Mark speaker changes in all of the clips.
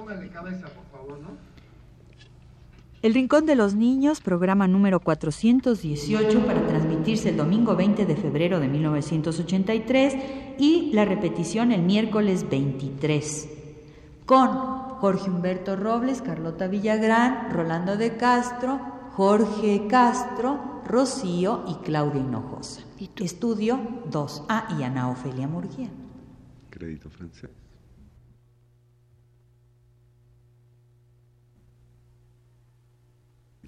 Speaker 1: Póngale cabeza, por favor, ¿no?
Speaker 2: El Rincón de los Niños, programa número 418 para transmitirse el domingo 20 de febrero de 1983 y la repetición el miércoles 23. Con Jorge Humberto Robles, Carlota Villagrán, Rolando de Castro, Jorge Castro, Rocío y Claudia Hinojosa. Estudio 2A y Ana Ofelia Murguía.
Speaker 3: Crédito francés.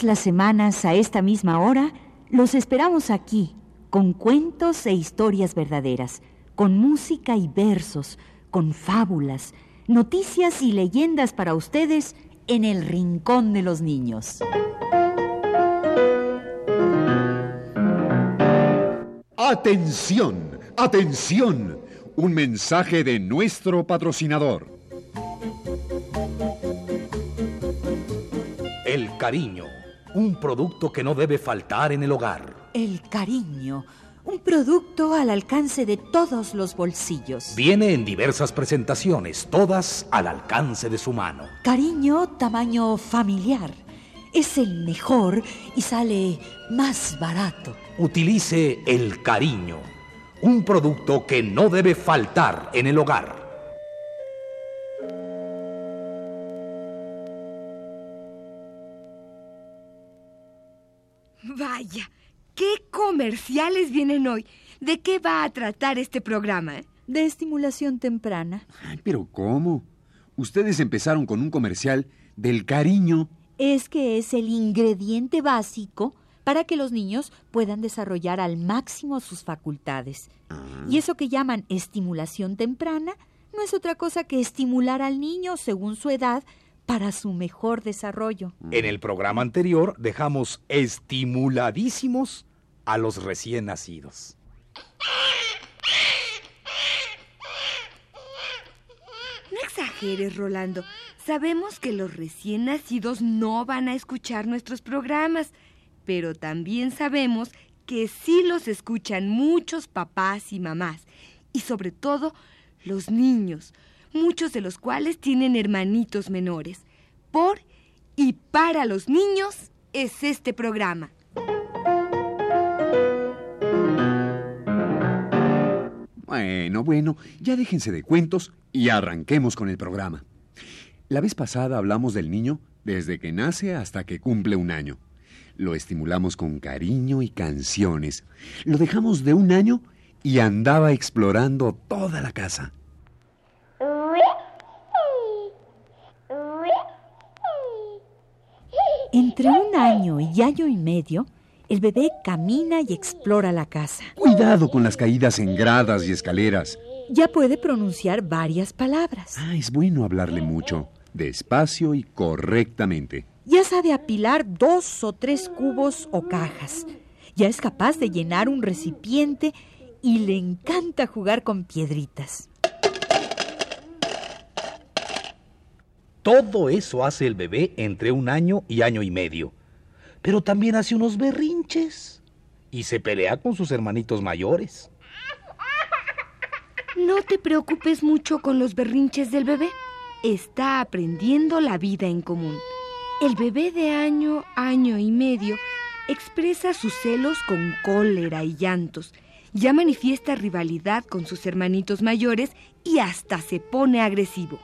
Speaker 2: Todas las semanas a esta misma hora los esperamos aquí con cuentos e historias verdaderas, con música y versos, con fábulas, noticias y leyendas para ustedes en el Rincón de los Niños.
Speaker 4: Atención, atención. Un mensaje de nuestro patrocinador.
Speaker 5: El cariño, un producto que no debe faltar en el hogar.
Speaker 2: El cariño, un producto al alcance de todos los bolsillos.
Speaker 5: Viene en diversas presentaciones, todas al alcance de su mano.
Speaker 2: Cariño tamaño familiar. Es el mejor y sale más barato.
Speaker 5: Utilice el cariño, un producto que no debe faltar en el hogar.
Speaker 6: Vaya, ¿qué comerciales vienen hoy? ¿De qué va a tratar este programa? eh?
Speaker 2: De estimulación temprana.
Speaker 3: Ay, pero ¿cómo? Ustedes empezaron con un comercial del cariño.
Speaker 2: Es que es el ingrediente básico para que los niños puedan desarrollar al máximo sus facultades. Y eso que llaman estimulación temprana no es otra cosa que estimular al niño según su edad para su mejor desarrollo.
Speaker 5: En el programa anterior dejamos estimuladísimos a los recién nacidos.
Speaker 6: No exageres, Rolando. Sabemos que los recién nacidos no van a escuchar nuestros programas, pero también sabemos que sí los escuchan muchos papás y mamás, y sobre todo los niños, muchos de los cuales tienen hermanitos menores. Por y para los niños es este programa.
Speaker 3: Bueno, bueno, ya déjense de cuentos y arranquemos con el programa. La vez pasada hablamos del niño desde que nace hasta que cumple un año. Lo estimulamos con cariño y canciones. Lo dejamos de un año y andaba explorando toda la casa.
Speaker 2: Entre un año y año y medio, el bebé camina y explora la casa.
Speaker 3: Cuidado con las caídas en gradas y escaleras.
Speaker 2: Ya puede pronunciar varias palabras.
Speaker 3: Ah, es bueno hablarle mucho, despacio y correctamente.
Speaker 2: Ya sabe apilar dos o tres cubos o cajas. Ya es capaz de llenar un recipiente y le encanta jugar con piedritas.
Speaker 5: Todo eso hace el bebé entre un año y año y medio. Pero también hace unos berrinches. Y se pelea con sus hermanitos mayores.
Speaker 6: No te preocupes mucho con los berrinches del bebé. Está aprendiendo la vida en común. El bebé de año, año y medio expresa sus celos con cólera y llantos. Ya manifiesta rivalidad con sus hermanitos mayores y hasta se pone agresivo.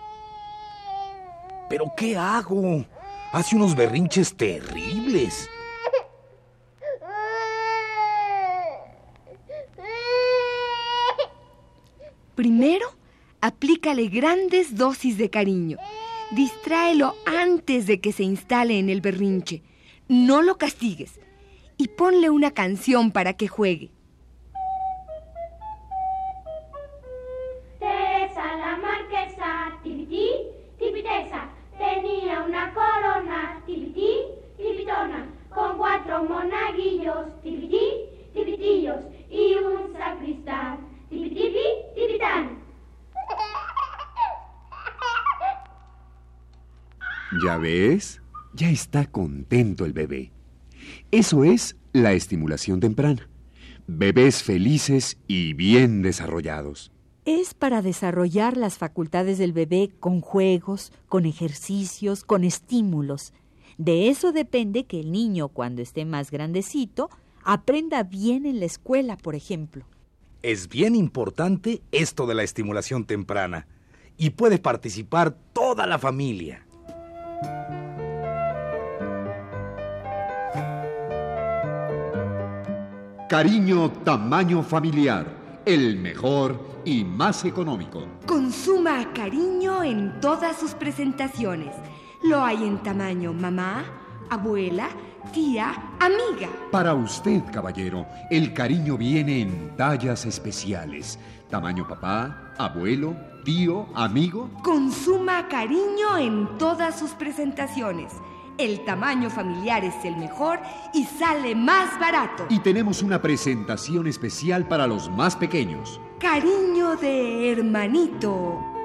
Speaker 5: ¿Pero qué hago? Hace unos berrinches terribles.
Speaker 6: Primero, aplícale grandes dosis de cariño. Distráelo antes de que se instale en el berrinche. No lo castigues. Y ponle una canción para que juegue.
Speaker 3: ¿Ya ves? Ya está contento el bebé. Eso es la estimulación temprana. Bebés felices y bien desarrollados.
Speaker 2: Es para desarrollar las facultades del bebé con juegos, con ejercicios, con estímulos. De eso depende que el niño, cuando esté más grandecito, aprenda bien en la escuela, por ejemplo.
Speaker 5: Es bien importante esto de la estimulación temprana y puede participar toda la familia.
Speaker 4: Cariño tamaño familiar, el mejor y más económico.
Speaker 6: Consuma cariño en todas sus presentaciones. Lo hay en tamaño mamá, abuela, tía, amiga.
Speaker 4: Para usted, caballero, el cariño viene en tallas especiales. Tamaño papá, abuelo, tío, amigo.
Speaker 6: Consuma cariño en todas sus presentaciones. El tamaño familiar es el mejor y sale más barato.
Speaker 4: Y tenemos una presentación especial para los más pequeños.
Speaker 6: Cariño de hermanito.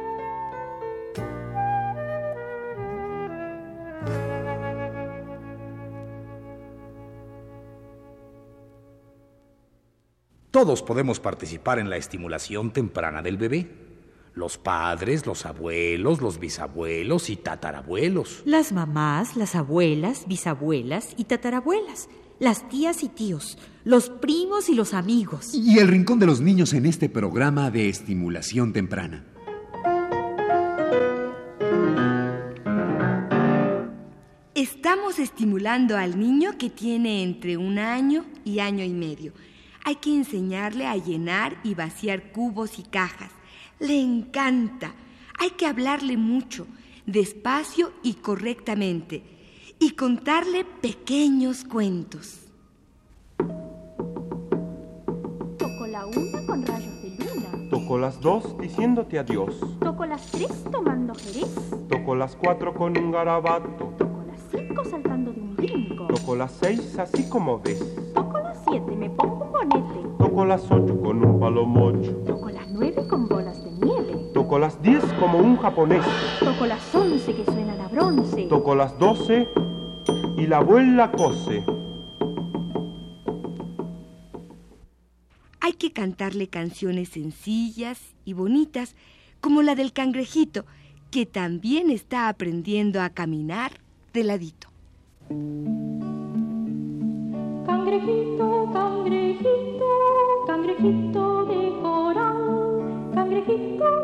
Speaker 5: Todos podemos participar en la estimulación temprana del bebé. Los padres, los abuelos, los bisabuelos y tatarabuelos.
Speaker 2: Las mamás, las abuelas, bisabuelas y tatarabuelas. Las tías y tíos, los primos y los amigos.
Speaker 4: Y el rincón de los niños en este programa de estimulación temprana.
Speaker 6: Estamos estimulando al niño que tiene entre un año y año y medio. Hay que enseñarle a llenar y vaciar cubos y cajas. Le encanta. Hay que hablarle mucho, despacio y correctamente, y contarle pequeños cuentos.
Speaker 7: Toco la una con rayos de luna.
Speaker 8: Toco las dos diciéndote adiós.
Speaker 7: Toco las tres tomando jerez.
Speaker 8: Toco las cuatro con un garabato.
Speaker 7: Toco las cinco saltando de un brinco.
Speaker 8: Toco las seis así como ves.
Speaker 7: Toco las siete, me pongo un bonete.
Speaker 8: Toco las ocho con un palomocho.
Speaker 7: Toco las nueve con bolas de nieve.
Speaker 8: Toco las diez como un japonés.
Speaker 7: Toco las once que suenan a bronce.
Speaker 8: Toco las doce y la abuela cose.
Speaker 6: Hay que cantarle canciones sencillas y bonitas, como la del cangrejito, que también está aprendiendo a caminar de ladito.
Speaker 7: Cangrejito, cangrejito, cangrejito de coral. Cangrejito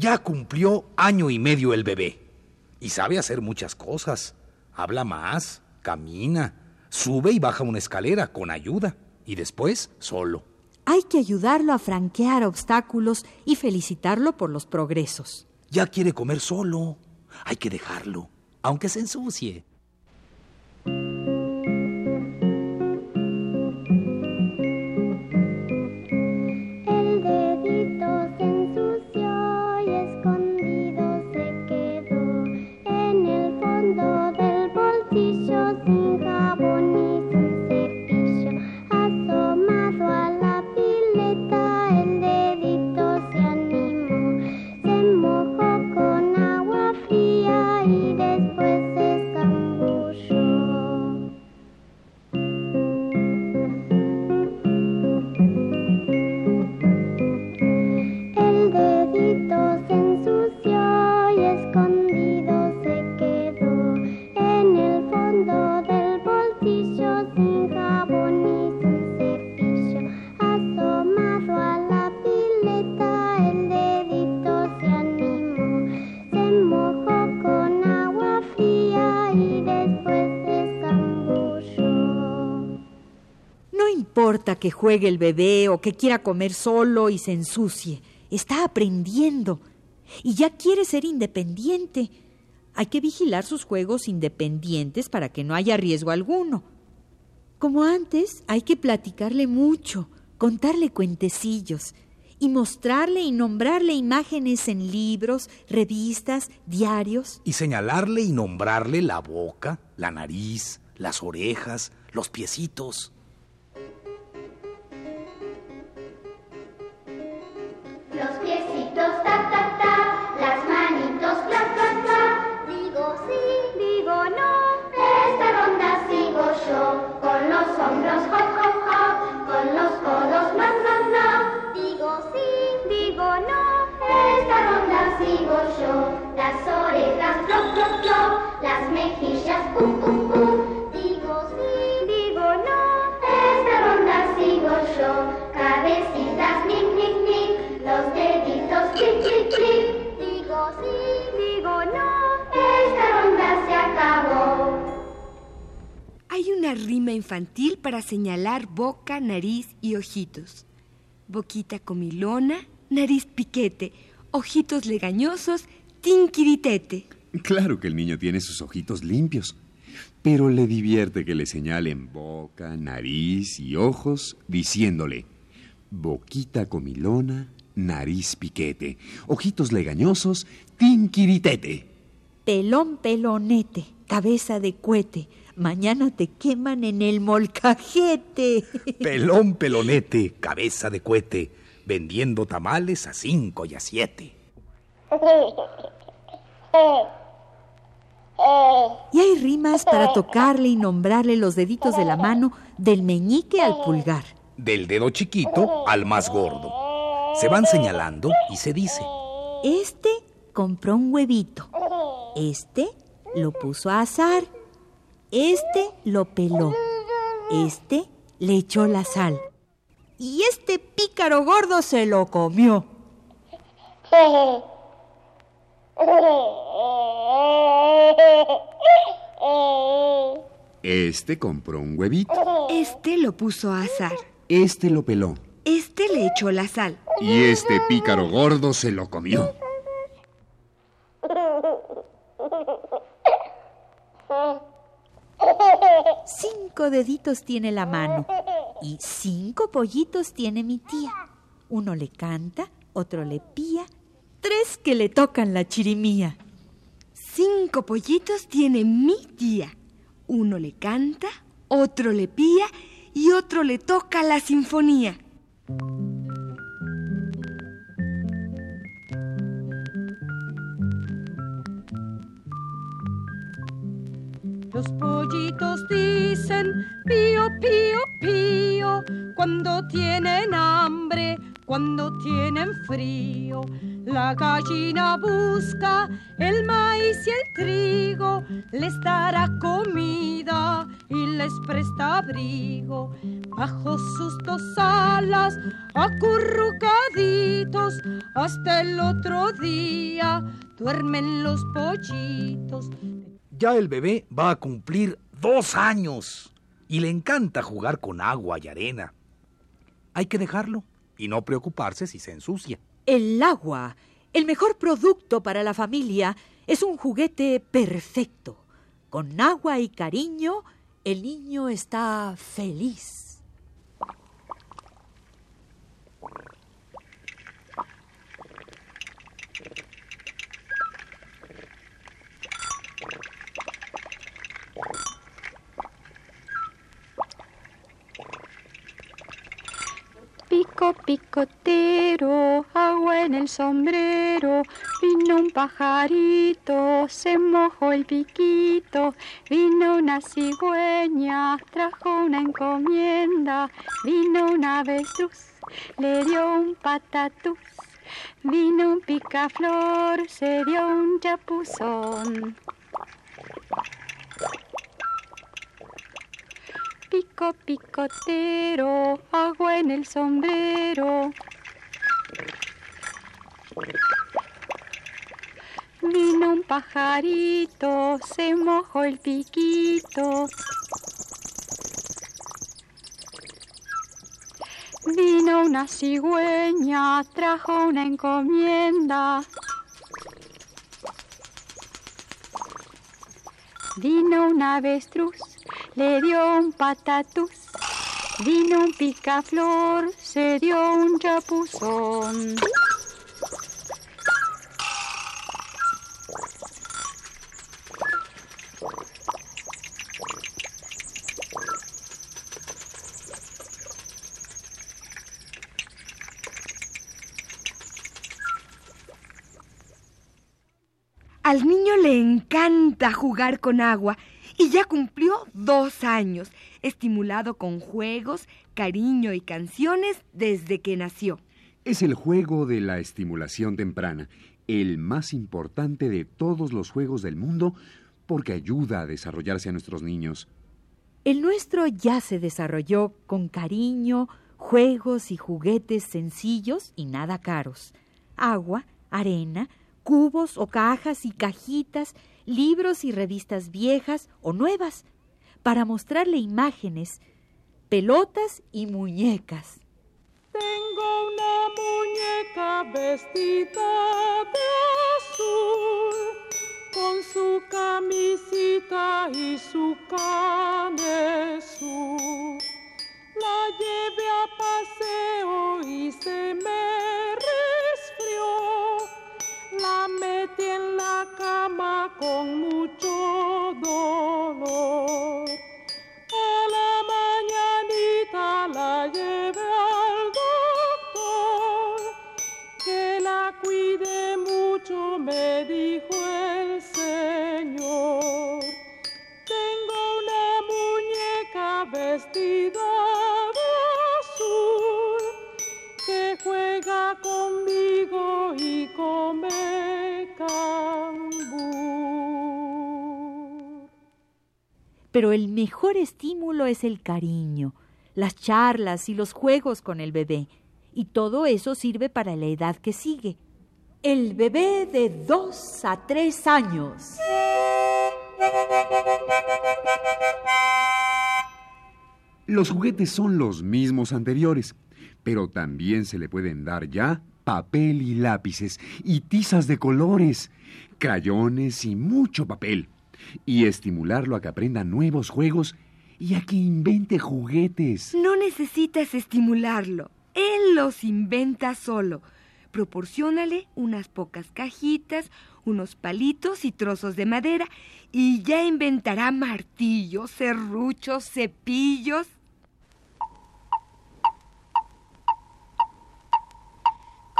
Speaker 5: Ya cumplió año y medio el bebé y sabe hacer muchas cosas. Habla más, camina, sube y baja una escalera con ayuda y después solo.
Speaker 2: Hay que ayudarlo a franquear obstáculos y felicitarlo por los progresos.
Speaker 9: Ya quiere comer solo. Hay que dejarlo, aunque se ensucie.
Speaker 2: Que juegue el bebé o que quiera comer solo y se ensucie. Está aprendiendo y ya quiere ser independiente. Hay que vigilar sus juegos independientes para que no haya riesgo alguno. Como antes, hay que platicarle mucho, contarle cuentecillos y mostrarle y nombrarle imágenes en libros, revistas, diarios.
Speaker 9: Y señalarle y nombrarle la boca, la nariz, las orejas, los piecitos.
Speaker 6: Hay una rima infantil para señalar boca, nariz y ojitos. Boquita comilona, nariz piquete, ojitos legañosos, tinquiritete.
Speaker 3: Claro que el niño tiene sus ojitos limpios, pero le divierte que le señalen boca, nariz y ojos diciéndole boquita comilona, nariz piquete, ojitos legañosos, tinquiritete.
Speaker 2: Pelón, pelonete, cabeza de cuete. Mañana te queman en el molcajete.
Speaker 9: Pelón pelonete, cabeza de cohete, vendiendo tamales a cinco y a siete.
Speaker 2: Y hay rimas para tocarle y nombrarle los deditos de la mano del meñique al pulgar.
Speaker 9: Del dedo chiquito al más gordo. Se van señalando y se dice.
Speaker 2: Este compró un huevito. Este lo puso a asar. Este lo peló. Este le echó la sal. Y este pícaro gordo se lo comió.
Speaker 3: Este compró un huevito,
Speaker 6: Este lo puso a asar.
Speaker 3: este lo peló
Speaker 6: Este le echó la sal.
Speaker 3: y este pícaro gordo se lo comió.
Speaker 2: Cinco deditos tiene la mano y cinco pollitos tiene mi tía. Uno le canta, otro le pía, tres que le tocan la chirimía.
Speaker 6: Cinco pollitos tiene mi tía. Uno le canta, otro le pía y otro le toca la sinfonía.
Speaker 10: Los pollitos dicen pío, pío, pío cuando tienen hambre, cuando tienen frío. La gallina busca el maíz y el trigo, les dará comida y les presta abrigo. Bajo sus dos alas, acurrucaditos, hasta el otro día duermen los pollitos.
Speaker 9: Ya el bebé va a cumplir dos años y le encanta jugar con agua y arena.
Speaker 5: hay que dejarlo y no preocuparse si se ensucia.
Speaker 2: El agua, el mejor producto para la familia, es un juguete perfecto. Con agua y cariño, el niño está feliz.
Speaker 11: Pico picotero, agua en el sombrero, vino un pajarito, se mojó el piquito, vino una cigüeña, trajo una encomienda, vino una avestruz, le dio un patatús, vino un picaflor, se dio un chapuzón. Pico picotero, agua en el sombrero. Vino un pajarito, se mojó el piquito. Vino una cigüeña, trajo una encomienda. Vino un avestruz, le dio un patatús. Vino un picaflor, se dio un chapuzón.
Speaker 6: Al niño le encanta jugar con agua y ya cumplió dos años, estimulado con juegos, cariño y canciones desde que nació.
Speaker 3: Es el juego de la estimulación temprana, el más importante de todos los juegos del mundo porque ayuda a desarrollarse a nuestros niños.
Speaker 2: El nuestro ya se desarrolló con cariño, juegos y juguetes sencillos y nada caros. Agua, arena, cubos o cajas y cajitas, libros y revistas viejas o nuevas, para mostrarle imágenes, pelotas y muñecas.
Speaker 12: Tengo una muñeca vestida de azul, con su camisita y su canesú. La llevé a paseo y se me cama con
Speaker 2: Pero el mejor estímulo es el cariño, las charlas y los juegos con el bebé. Y todo eso sirve para la edad que sigue. El bebé de dos a tres años.
Speaker 3: Los juguetes son los mismos anteriores, pero también se le pueden dar ya papel y lápices y tizas de colores, crayones y mucho papel, y estimularlo a que aprenda nuevos juegos y a que invente juguetes.
Speaker 6: No necesitas estimularlo. Él los inventa solo. Proporciónale unas pocas cajitas, unos palitos y trozos de madera y ya inventará martillos, serruchos, cepillos.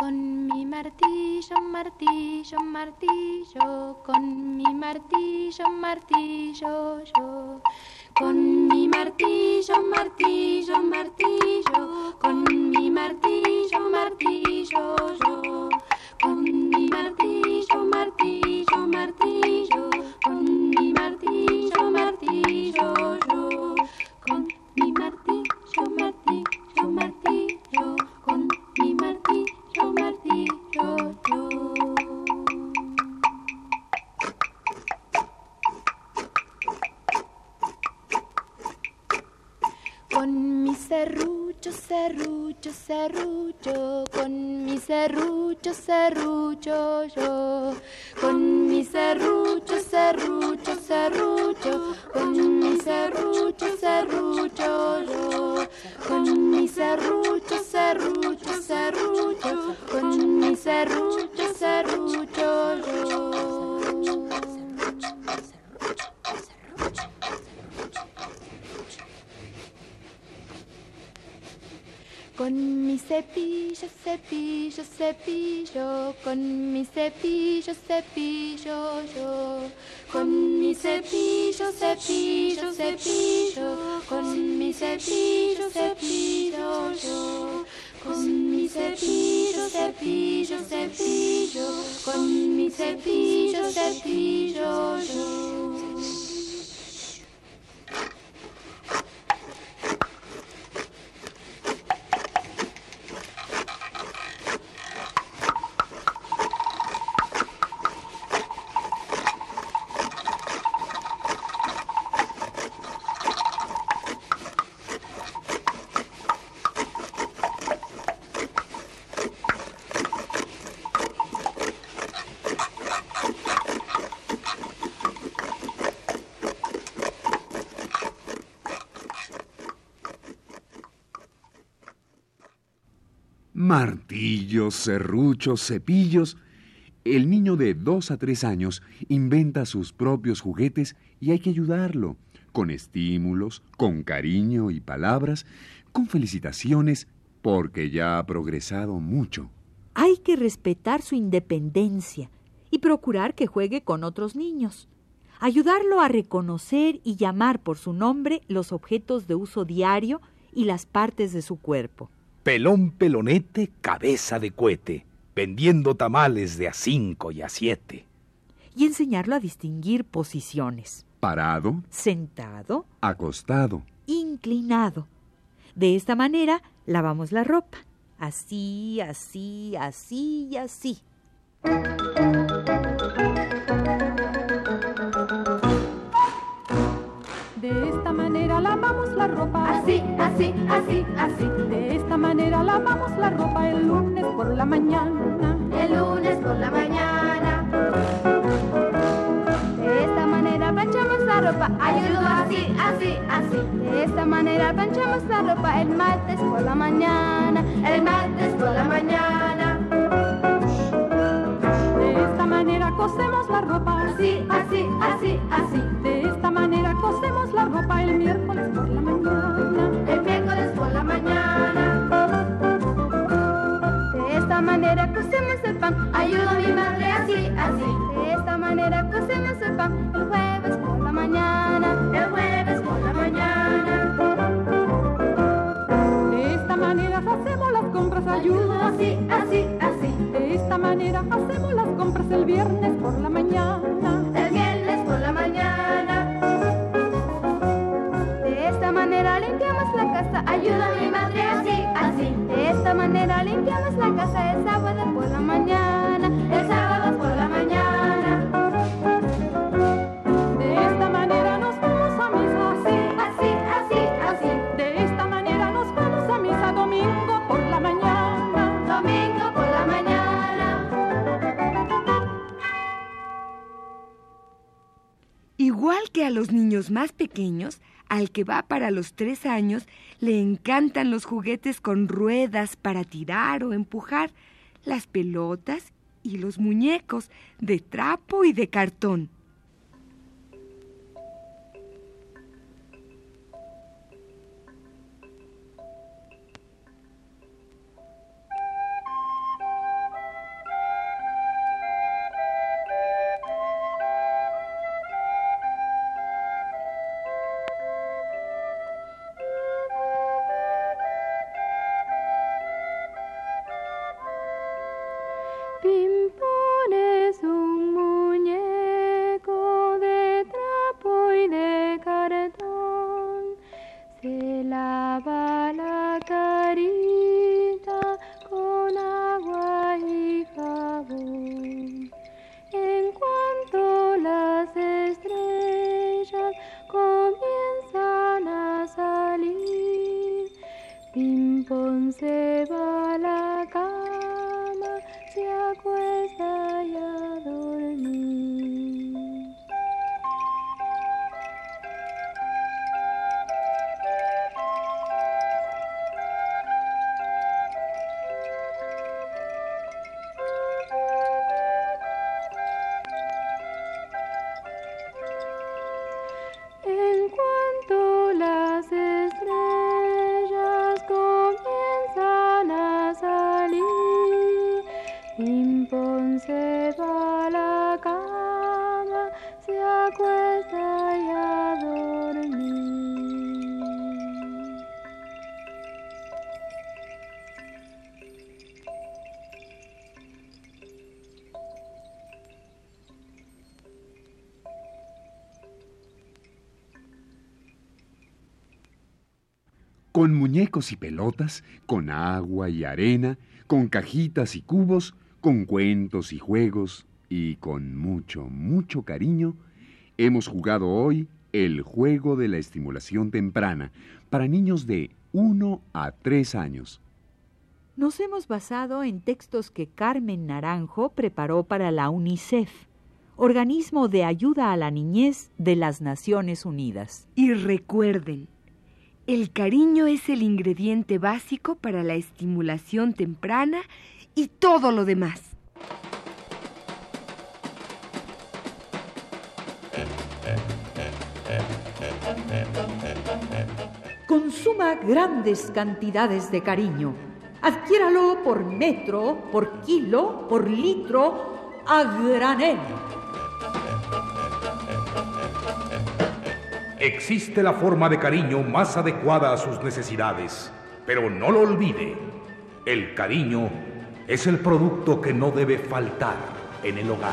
Speaker 11: Con mi martillo, martillo, martillo, con mi martillo, martillo, yo. Con mi martillo, martillo, martillo, con mi martillo, Con mi
Speaker 13: cepillo, cepillo, cepillo, con mi cepillo, cepillo yo. Con mi cepillo, cepillo, cepillo, con mi cepillo, cepillo yo. Con mi cepillo, cepillo, cepillo, con mi cepillo, cepillo yo.
Speaker 3: Martillos, serruchos, cepillos. El niño de dos a tres años inventa sus propios juguetes y hay que ayudarlo, con estímulos, con cariño y palabras, con felicitaciones, porque ya ha progresado mucho.
Speaker 2: Hay que respetar su independencia y procurar que juegue con otros niños. Ayudarlo a reconocer y llamar por su nombre los objetos de uso diario y las partes de su cuerpo.
Speaker 5: Pelón pelonete, cabeza de cohete, vendiendo tamales de a cinco y a siete.
Speaker 2: Y enseñarlo a distinguir posiciones.
Speaker 3: Parado,
Speaker 2: Sentado,
Speaker 3: acostado.
Speaker 2: inclinado. De esta manera lavamos la ropa. Así, así, así y así.
Speaker 12: Lavamos la ropa.
Speaker 13: Así, así, así, así.
Speaker 12: De esta manera lavamos la ropa el lunes por la mañana.
Speaker 13: El lunes por la mañana.
Speaker 14: De esta manera planchamos la ropa.
Speaker 13: Ayudo así, así, así.
Speaker 14: De esta manera planchamos la ropa el martes por la mañana.
Speaker 13: El martes por la mañana.
Speaker 12: De esta manera cosemos la ropa.
Speaker 13: Así, así, así, así.
Speaker 12: El miércoles por la mañana.
Speaker 13: El miércoles por la mañana.
Speaker 14: De esta manera cosemos el pan.
Speaker 13: Ayudo a mi madre así, así.
Speaker 14: De esta manera cosemos el pan el jueves por la mañana.
Speaker 13: El jueves por la mañana.
Speaker 12: De esta manera hacemos las compras.
Speaker 13: Ayudo
Speaker 12: Ayuda
Speaker 13: así, así, así.
Speaker 12: De esta manera hacemos las compras el viernes por la mañana.
Speaker 13: Ayudo a mi madre así, así.
Speaker 14: De esta manera limpiamos la casa el sábado por la mañana.
Speaker 13: El sábado por la mañana.
Speaker 12: De esta manera nos vamos a misa.
Speaker 13: Así, así, así, así.
Speaker 12: De esta manera nos vamos a misa domingo por la mañana.
Speaker 13: Domingo por la mañana.
Speaker 6: Igual que a los niños más pequeños, al que va para los tres años, le encantan los juguetes con ruedas para tirar o empujar, las pelotas y los muñecos de trapo y de cartón.
Speaker 3: Con muñecos y pelotas, con agua y arena, con cajitas y cubos, con cuentos y juegos y con mucho, mucho cariño, hemos jugado hoy el juego de la estimulación temprana para niños de 1 a 3 años.
Speaker 2: Nos hemos basado en textos que Carmen Naranjo preparó para la UNICEF, organismo de ayuda a la niñez de las Naciones Unidas.
Speaker 6: Y recuerden, el cariño es el ingrediente básico para la estimulación temprana y todo lo demás.
Speaker 2: Consuma grandes cantidades de cariño. Adquiéralo por metro, por kilo, por litro, a granel.
Speaker 5: Existe la forma de cariño más adecuada a sus necesidades, pero no lo olvide. El cariño es el producto que no debe faltar en el hogar.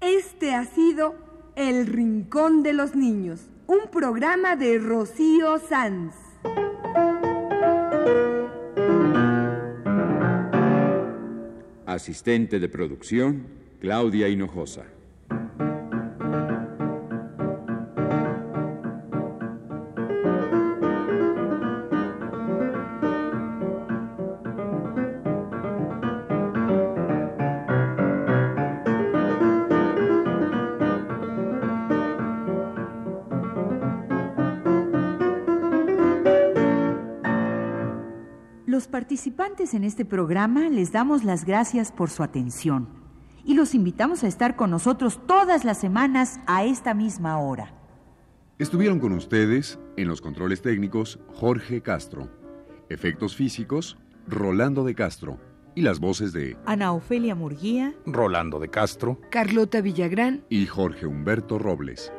Speaker 6: Este ha sido El Rincón de los Niños, un programa de Rocío Sanz.
Speaker 4: Asistente de producción, Claudia Hinojosa.
Speaker 2: Los participantes en este programa les damos las gracias por su atención y los invitamos a estar con nosotros todas las semanas a esta misma hora.
Speaker 3: Estuvieron con ustedes en los controles técnicos Jorge Castro, efectos físicos Rolando de Castro y las voces de
Speaker 2: Ana Ofelia Murguía,
Speaker 5: Rolando de Castro,
Speaker 6: Carlota Villagrán
Speaker 3: y Jorge Humberto Robles.